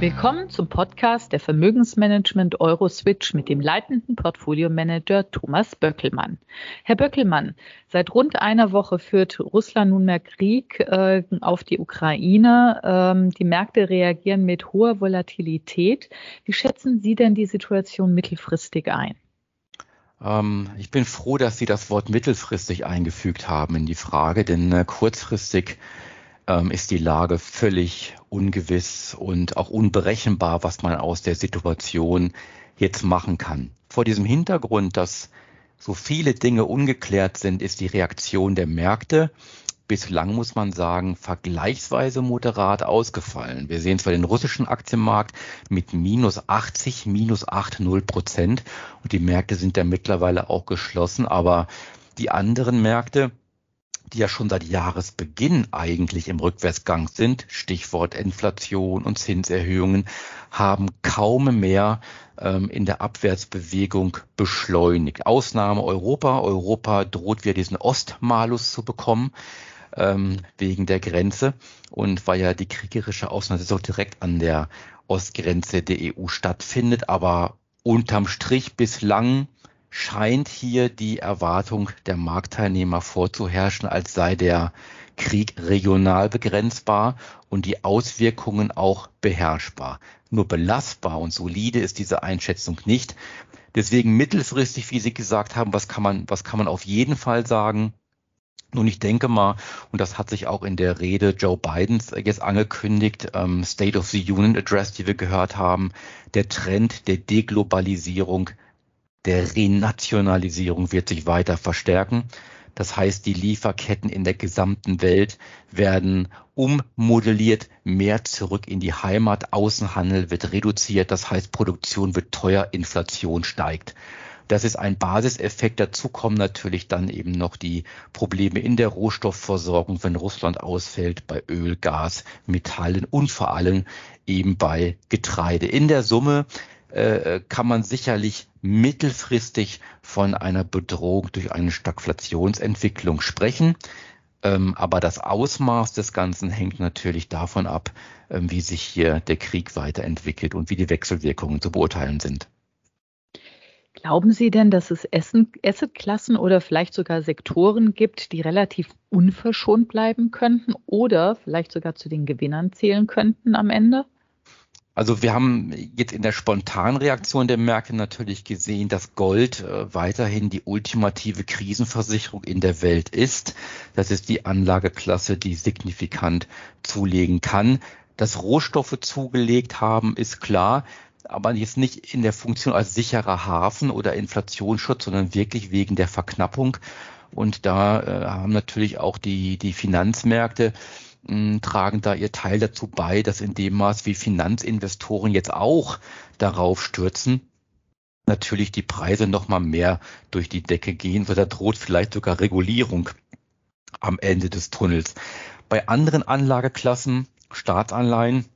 Willkommen zum Podcast der Vermögensmanagement Euroswitch mit dem leitenden Portfoliomanager Thomas Böckelmann. Herr Böckelmann, seit rund einer Woche führt Russland nunmehr Krieg äh, auf die Ukraine. Ähm, die Märkte reagieren mit hoher Volatilität. Wie schätzen Sie denn die Situation mittelfristig ein? Ähm, ich bin froh, dass Sie das Wort mittelfristig eingefügt haben in die Frage, denn äh, kurzfristig ähm, ist die Lage völlig ungewiss und auch unberechenbar, was man aus der Situation jetzt machen kann. Vor diesem Hintergrund, dass so viele Dinge ungeklärt sind, ist die Reaktion der Märkte bislang, muss man sagen, vergleichsweise moderat ausgefallen. Wir sehen zwar den russischen Aktienmarkt mit minus 80, minus 80 Prozent und die Märkte sind ja mittlerweile auch geschlossen, aber die anderen Märkte, die ja schon seit Jahresbeginn eigentlich im Rückwärtsgang sind, Stichwort Inflation und Zinserhöhungen, haben kaum mehr ähm, in der Abwärtsbewegung beschleunigt. Ausnahme Europa. Europa droht wieder diesen Ostmalus zu bekommen ähm, wegen der Grenze und weil ja die kriegerische Auseinandersetzung direkt an der Ostgrenze der EU stattfindet, aber unterm Strich bislang scheint hier die Erwartung der Marktteilnehmer vorzuherrschen, als sei der Krieg regional begrenzbar und die Auswirkungen auch beherrschbar. Nur belastbar und solide ist diese Einschätzung nicht. Deswegen mittelfristig, wie Sie gesagt haben, was kann man, was kann man auf jeden Fall sagen? Nun, ich denke mal, und das hat sich auch in der Rede Joe Bidens jetzt angekündigt, ähm, State of the Union Address, die wir gehört haben, der Trend der Deglobalisierung der Renationalisierung wird sich weiter verstärken. Das heißt, die Lieferketten in der gesamten Welt werden ummodelliert, mehr zurück in die Heimat. Außenhandel wird reduziert. Das heißt, Produktion wird teuer, Inflation steigt. Das ist ein Basiseffekt. Dazu kommen natürlich dann eben noch die Probleme in der Rohstoffversorgung, wenn Russland ausfällt, bei Öl, Gas, Metallen und vor allem eben bei Getreide. In der Summe äh, kann man sicherlich mittelfristig von einer Bedrohung durch eine Stagflationsentwicklung sprechen. Ähm, aber das Ausmaß des Ganzen hängt natürlich davon ab, ähm, wie sich hier der Krieg weiterentwickelt und wie die Wechselwirkungen zu beurteilen sind. Glauben Sie denn, dass es Assetklassen oder vielleicht sogar Sektoren gibt, die relativ unverschont bleiben könnten oder vielleicht sogar zu den Gewinnern zählen könnten am Ende? Also wir haben jetzt in der spontanen Reaktion der Märkte natürlich gesehen, dass Gold äh, weiterhin die ultimative Krisenversicherung in der Welt ist. Das ist die Anlageklasse, die signifikant zulegen kann. Dass Rohstoffe zugelegt haben, ist klar, aber jetzt nicht in der Funktion als sicherer Hafen oder Inflationsschutz, sondern wirklich wegen der Verknappung. Und da äh, haben natürlich auch die, die Finanzmärkte tragen da ihr Teil dazu bei, dass in dem Maß, wie Finanzinvestoren jetzt auch darauf stürzen, natürlich die Preise noch mal mehr durch die Decke gehen, weil da droht vielleicht sogar Regulierung am Ende des Tunnels. Bei anderen Anlageklassen, Staatsanleihen,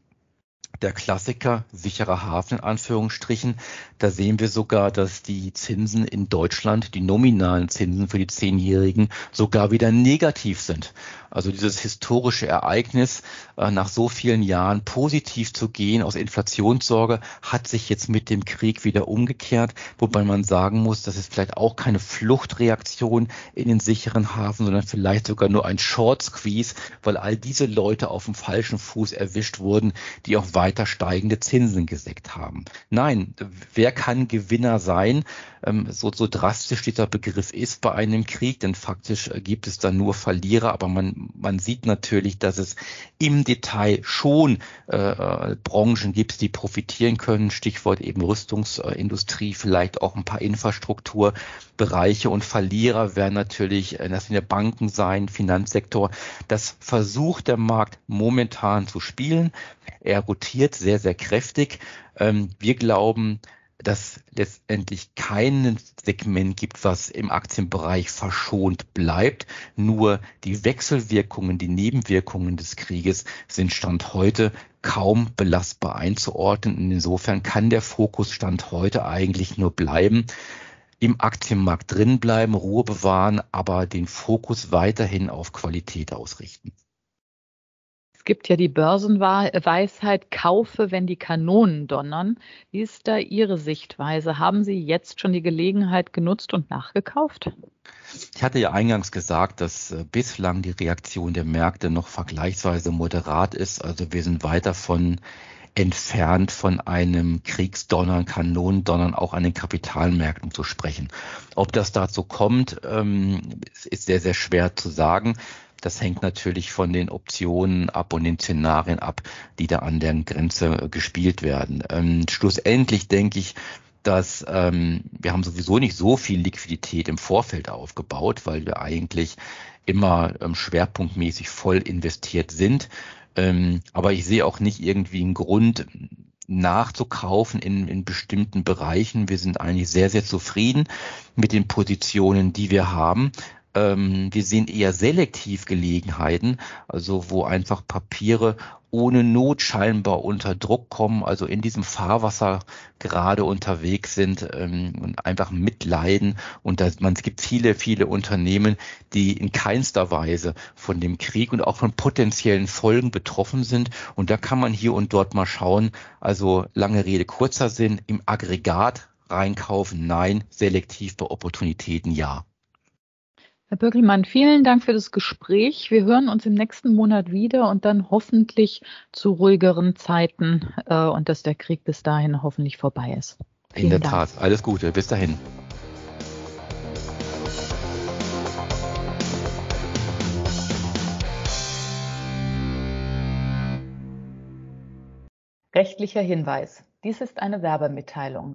der Klassiker, sicherer Hafen in Anführungsstrichen. Da sehen wir sogar, dass die Zinsen in Deutschland, die nominalen Zinsen für die Zehnjährigen, sogar wieder negativ sind. Also dieses historische Ereignis, äh, nach so vielen Jahren positiv zu gehen aus Inflationssorge, hat sich jetzt mit dem Krieg wieder umgekehrt, wobei man sagen muss, das ist vielleicht auch keine Fluchtreaktion in den sicheren Hafen, sondern vielleicht sogar nur ein Short Squeeze, weil all diese Leute auf dem falschen Fuß erwischt wurden, die auch weiter steigende Zinsen geseckt haben. Nein, wer kann Gewinner sein? Ähm, so, so drastisch dieser Begriff ist bei einem Krieg, denn faktisch äh, gibt es da nur Verlierer, aber man, man sieht natürlich, dass es im Detail schon äh, äh, Branchen gibt, die profitieren können. Stichwort eben Rüstungsindustrie, vielleicht auch ein paar Infrastrukturbereiche und Verlierer werden natürlich, äh, das sind ja Banken sein, Finanzsektor. Das versucht der Markt momentan zu spielen. Er rotiert sehr, sehr kräftig. Ähm, wir glauben, dass letztendlich kein Segment gibt, was im Aktienbereich verschont bleibt. Nur die Wechselwirkungen, die Nebenwirkungen des Krieges sind Stand heute kaum belastbar einzuordnen. Insofern kann der Fokus Stand heute eigentlich nur bleiben, im Aktienmarkt drin bleiben, Ruhe bewahren, aber den Fokus weiterhin auf Qualität ausrichten. Es gibt ja die Börsenweisheit, kaufe, wenn die Kanonen donnern. Wie ist da Ihre Sichtweise? Haben Sie jetzt schon die Gelegenheit genutzt und nachgekauft? Ich hatte ja eingangs gesagt, dass äh, bislang die Reaktion der Märkte noch vergleichsweise moderat ist. Also wir sind weit davon entfernt von einem Kriegsdonnern, Kanonendonnern auch an den Kapitalmärkten zu sprechen. Ob das dazu kommt, ähm, ist sehr, sehr schwer zu sagen. Das hängt natürlich von den Optionen ab und den Szenarien ab, die da an der Grenze gespielt werden. Ähm, schlussendlich denke ich, dass ähm, wir haben sowieso nicht so viel Liquidität im Vorfeld aufgebaut, weil wir eigentlich immer ähm, schwerpunktmäßig voll investiert sind. Ähm, aber ich sehe auch nicht irgendwie einen Grund, nachzukaufen in, in bestimmten Bereichen. Wir sind eigentlich sehr, sehr zufrieden mit den Positionen, die wir haben. Ähm, wir sehen eher selektiv Gelegenheiten, also wo einfach Papiere ohne Not scheinbar unter Druck kommen, also in diesem Fahrwasser gerade unterwegs sind ähm, und einfach mitleiden. Und da, man, es gibt viele, viele Unternehmen, die in keinster Weise von dem Krieg und auch von potenziellen Folgen betroffen sind. Und da kann man hier und dort mal schauen. Also lange Rede, kurzer Sinn, im Aggregat reinkaufen, nein, selektiv bei Opportunitäten ja. Herr Böckelmann, vielen Dank für das Gespräch. Wir hören uns im nächsten Monat wieder und dann hoffentlich zu ruhigeren Zeiten äh, und dass der Krieg bis dahin hoffentlich vorbei ist. Vielen In der Dank. Tat. Alles Gute. Bis dahin. Rechtlicher Hinweis. Dies ist eine Werbemitteilung.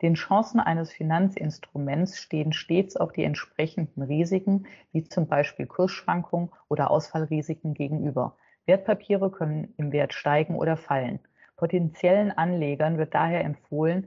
Den Chancen eines Finanzinstruments stehen stets auch die entsprechenden Risiken, wie zum Beispiel Kursschwankungen oder Ausfallrisiken gegenüber. Wertpapiere können im Wert steigen oder fallen. Potenziellen Anlegern wird daher empfohlen,